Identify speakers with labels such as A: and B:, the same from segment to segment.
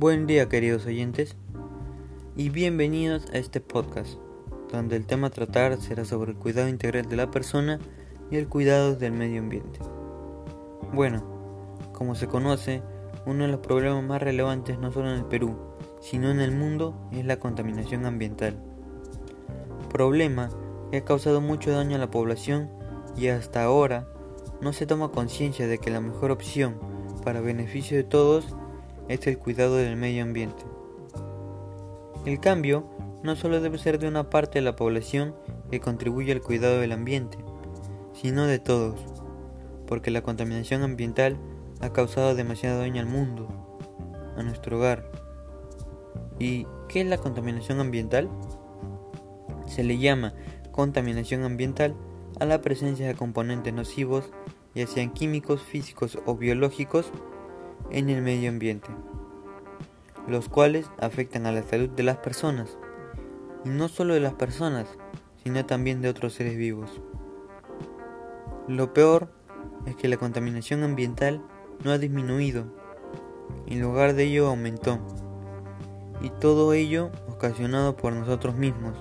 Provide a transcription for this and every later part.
A: Buen día queridos oyentes y bienvenidos a este podcast, donde el tema a tratar será sobre el cuidado integral de la persona y el cuidado del medio ambiente. Bueno, como se conoce, uno de los problemas más relevantes no solo en el Perú, sino en el mundo es la contaminación ambiental. Problema que ha causado mucho daño a la población y hasta ahora no se toma conciencia de que la mejor opción para beneficio de todos es el cuidado del medio ambiente. El cambio no solo debe ser de una parte de la población que contribuye al cuidado del ambiente, sino de todos, porque la contaminación ambiental ha causado demasiado daño al mundo, a nuestro hogar. ¿Y qué es la contaminación ambiental? Se le llama contaminación ambiental a la presencia de componentes nocivos, ya sean químicos, físicos o biológicos, en el medio ambiente, los cuales afectan a la salud de las personas, y no solo de las personas, sino también de otros seres vivos. Lo peor es que la contaminación ambiental no ha disminuido, en lugar de ello aumentó, y todo ello ocasionado por nosotros mismos,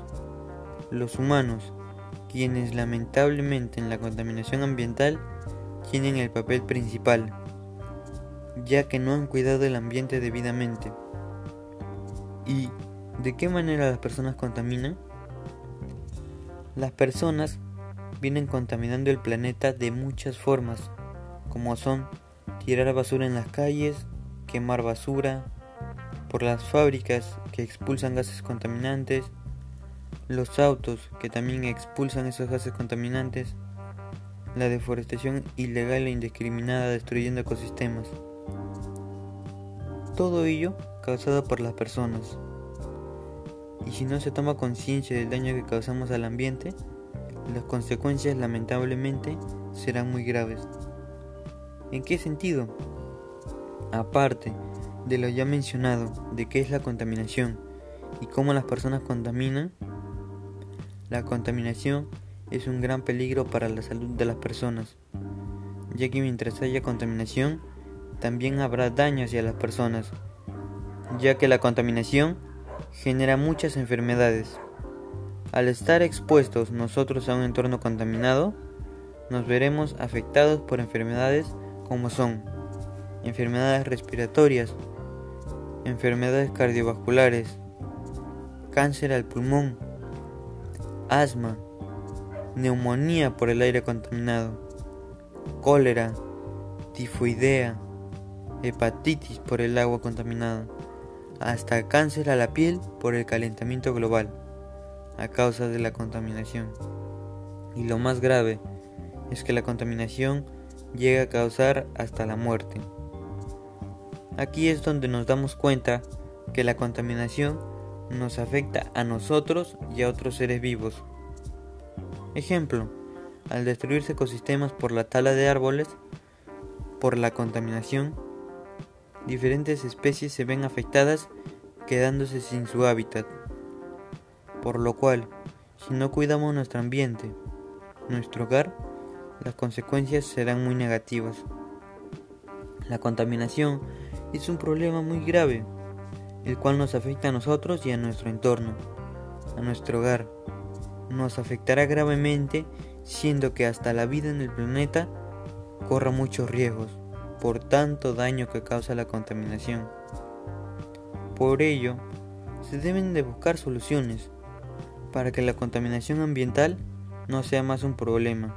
A: los humanos, quienes lamentablemente en la contaminación ambiental tienen el papel principal ya que no han cuidado el ambiente debidamente. ¿Y de qué manera las personas contaminan? Las personas vienen contaminando el planeta de muchas formas, como son tirar basura en las calles, quemar basura, por las fábricas que expulsan gases contaminantes, los autos que también expulsan esos gases contaminantes, la deforestación ilegal e indiscriminada destruyendo ecosistemas. Todo ello causado por las personas. Y si no se toma conciencia del daño que causamos al ambiente, las consecuencias lamentablemente serán muy graves. ¿En qué sentido? Aparte de lo ya mencionado, de qué es la contaminación y cómo las personas contaminan, la contaminación es un gran peligro para la salud de las personas, ya que mientras haya contaminación, también habrá daño hacia las personas, ya que la contaminación genera muchas enfermedades. Al estar expuestos nosotros a un entorno contaminado, nos veremos afectados por enfermedades como son enfermedades respiratorias, enfermedades cardiovasculares, cáncer al pulmón, asma, neumonía por el aire contaminado, cólera, tifoidea, hepatitis por el agua contaminada, hasta cáncer a la piel por el calentamiento global a causa de la contaminación. Y lo más grave es que la contaminación llega a causar hasta la muerte. Aquí es donde nos damos cuenta que la contaminación nos afecta a nosotros y a otros seres vivos. Ejemplo, al destruirse ecosistemas por la tala de árboles, por la contaminación, diferentes especies se ven afectadas quedándose sin su hábitat. Por lo cual, si no cuidamos nuestro ambiente, nuestro hogar, las consecuencias serán muy negativas. La contaminación es un problema muy grave, el cual nos afecta a nosotros y a nuestro entorno, a nuestro hogar. Nos afectará gravemente, siendo que hasta la vida en el planeta corra muchos riesgos por tanto daño que causa la contaminación. Por ello, se deben de buscar soluciones para que la contaminación ambiental no sea más un problema.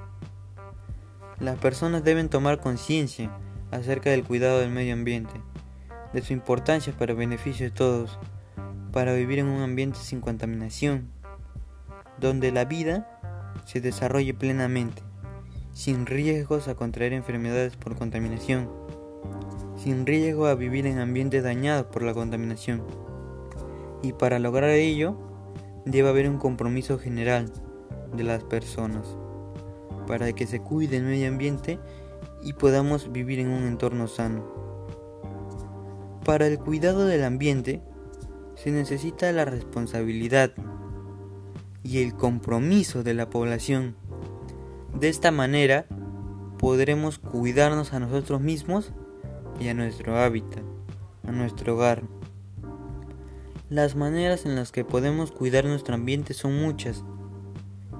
A: Las personas deben tomar conciencia acerca del cuidado del medio ambiente, de su importancia para beneficio de todos, para vivir en un ambiente sin contaminación, donde la vida se desarrolle plenamente sin riesgos a contraer enfermedades por contaminación, sin riesgo a vivir en ambientes dañados por la contaminación. Y para lograr ello, debe haber un compromiso general de las personas para que se cuide el medio ambiente y podamos vivir en un entorno sano. Para el cuidado del ambiente se necesita la responsabilidad y el compromiso de la población de esta manera podremos cuidarnos a nosotros mismos y a nuestro hábitat, a nuestro hogar. Las maneras en las que podemos cuidar nuestro ambiente son muchas.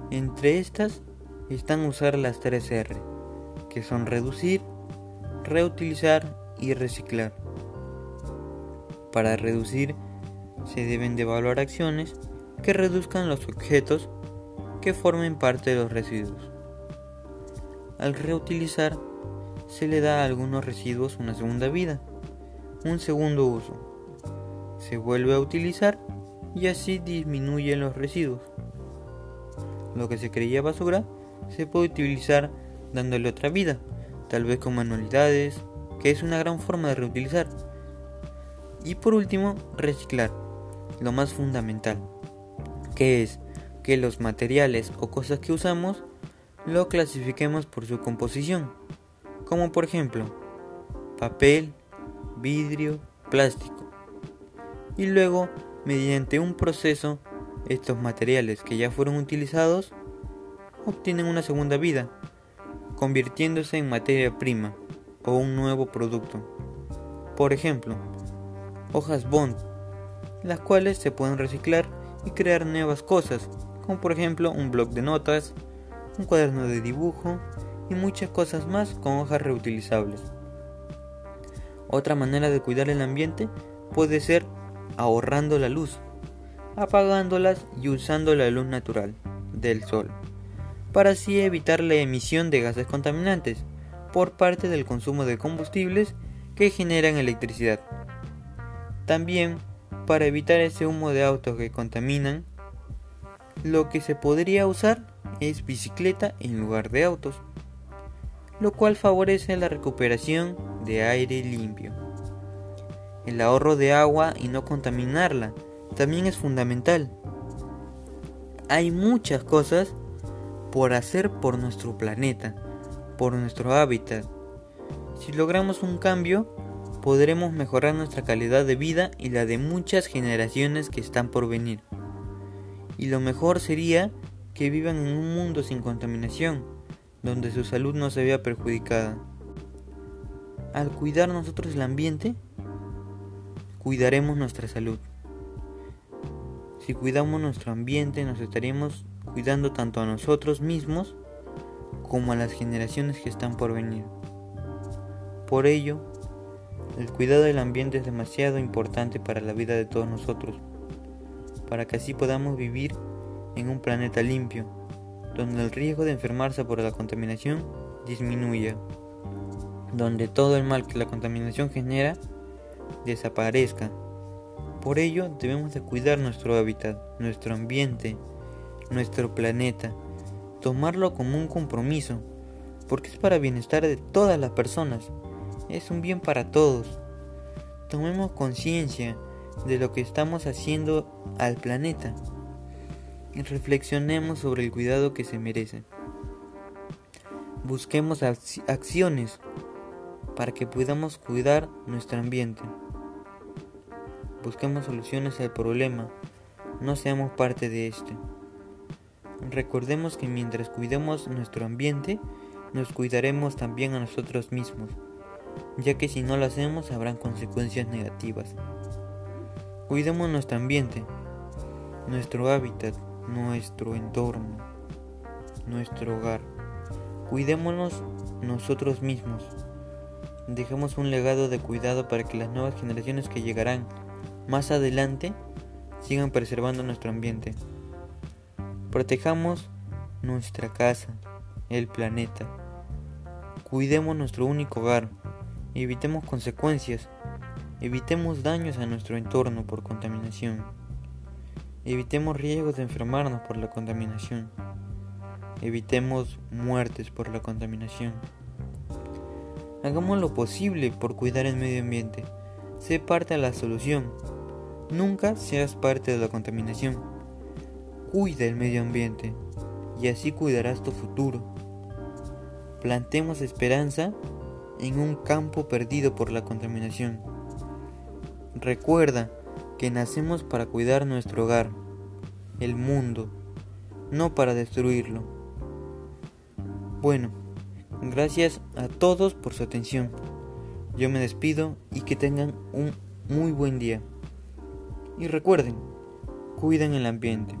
A: Entre estas están usar las 3 R, que son reducir, reutilizar y reciclar. Para reducir se deben de evaluar acciones que reduzcan los objetos que formen parte de los residuos. Al reutilizar se le da a algunos residuos una segunda vida, un segundo uso. Se vuelve a utilizar y así disminuyen los residuos. Lo que se creía basura se puede utilizar dándole otra vida, tal vez con manualidades, que es una gran forma de reutilizar. Y por último, reciclar, lo más fundamental, que es que los materiales o cosas que usamos lo clasifiquemos por su composición, como por ejemplo papel, vidrio, plástico. Y luego, mediante un proceso, estos materiales que ya fueron utilizados obtienen una segunda vida, convirtiéndose en materia prima o un nuevo producto. Por ejemplo, hojas Bond, las cuales se pueden reciclar y crear nuevas cosas, como por ejemplo un blog de notas, un cuaderno de dibujo y muchas cosas más con hojas reutilizables. Otra manera de cuidar el ambiente puede ser ahorrando la luz, apagándolas y usando la luz natural del sol para así evitar la emisión de gases contaminantes por parte del consumo de combustibles que generan electricidad. También para evitar ese humo de autos que contaminan, lo que se podría usar es bicicleta en lugar de autos, lo cual favorece la recuperación de aire limpio. El ahorro de agua y no contaminarla también es fundamental. Hay muchas cosas por hacer por nuestro planeta, por nuestro hábitat. Si logramos un cambio, podremos mejorar nuestra calidad de vida y la de muchas generaciones que están por venir. Y lo mejor sería que vivan en un mundo sin contaminación, donde su salud no se vea perjudicada. Al cuidar nosotros el ambiente, cuidaremos nuestra salud. Si cuidamos nuestro ambiente, nos estaremos cuidando tanto a nosotros mismos como a las generaciones que están por venir. Por ello, el cuidado del ambiente es demasiado importante para la vida de todos nosotros, para que así podamos vivir en un planeta limpio, donde el riesgo de enfermarse por la contaminación disminuya, donde todo el mal que la contaminación genera desaparezca. Por ello debemos de cuidar nuestro hábitat, nuestro ambiente, nuestro planeta, tomarlo como un compromiso, porque es para bienestar de todas las personas, es un bien para todos. Tomemos conciencia de lo que estamos haciendo al planeta reflexionemos sobre el cuidado que se merece. Busquemos acciones para que podamos cuidar nuestro ambiente. Busquemos soluciones al problema, no seamos parte de este. Recordemos que mientras cuidemos nuestro ambiente, nos cuidaremos también a nosotros mismos, ya que si no lo hacemos habrán consecuencias negativas. Cuidemos nuestro ambiente, nuestro hábitat, nuestro entorno, nuestro hogar. Cuidémonos nosotros mismos. Dejemos un legado de cuidado para que las nuevas generaciones que llegarán más adelante sigan preservando nuestro ambiente. Protejamos nuestra casa, el planeta. Cuidemos nuestro único hogar. Evitemos consecuencias. Evitemos daños a nuestro entorno por contaminación. Evitemos riesgos de enfermarnos por la contaminación. Evitemos muertes por la contaminación. Hagamos lo posible por cuidar el medio ambiente. Sé parte de la solución. Nunca seas parte de la contaminación. Cuida el medio ambiente y así cuidarás tu futuro. Plantemos esperanza en un campo perdido por la contaminación. Recuerda que nacemos para cuidar nuestro hogar, el mundo, no para destruirlo. Bueno, gracias a todos por su atención. Yo me despido y que tengan un muy buen día. Y recuerden, cuiden el ambiente.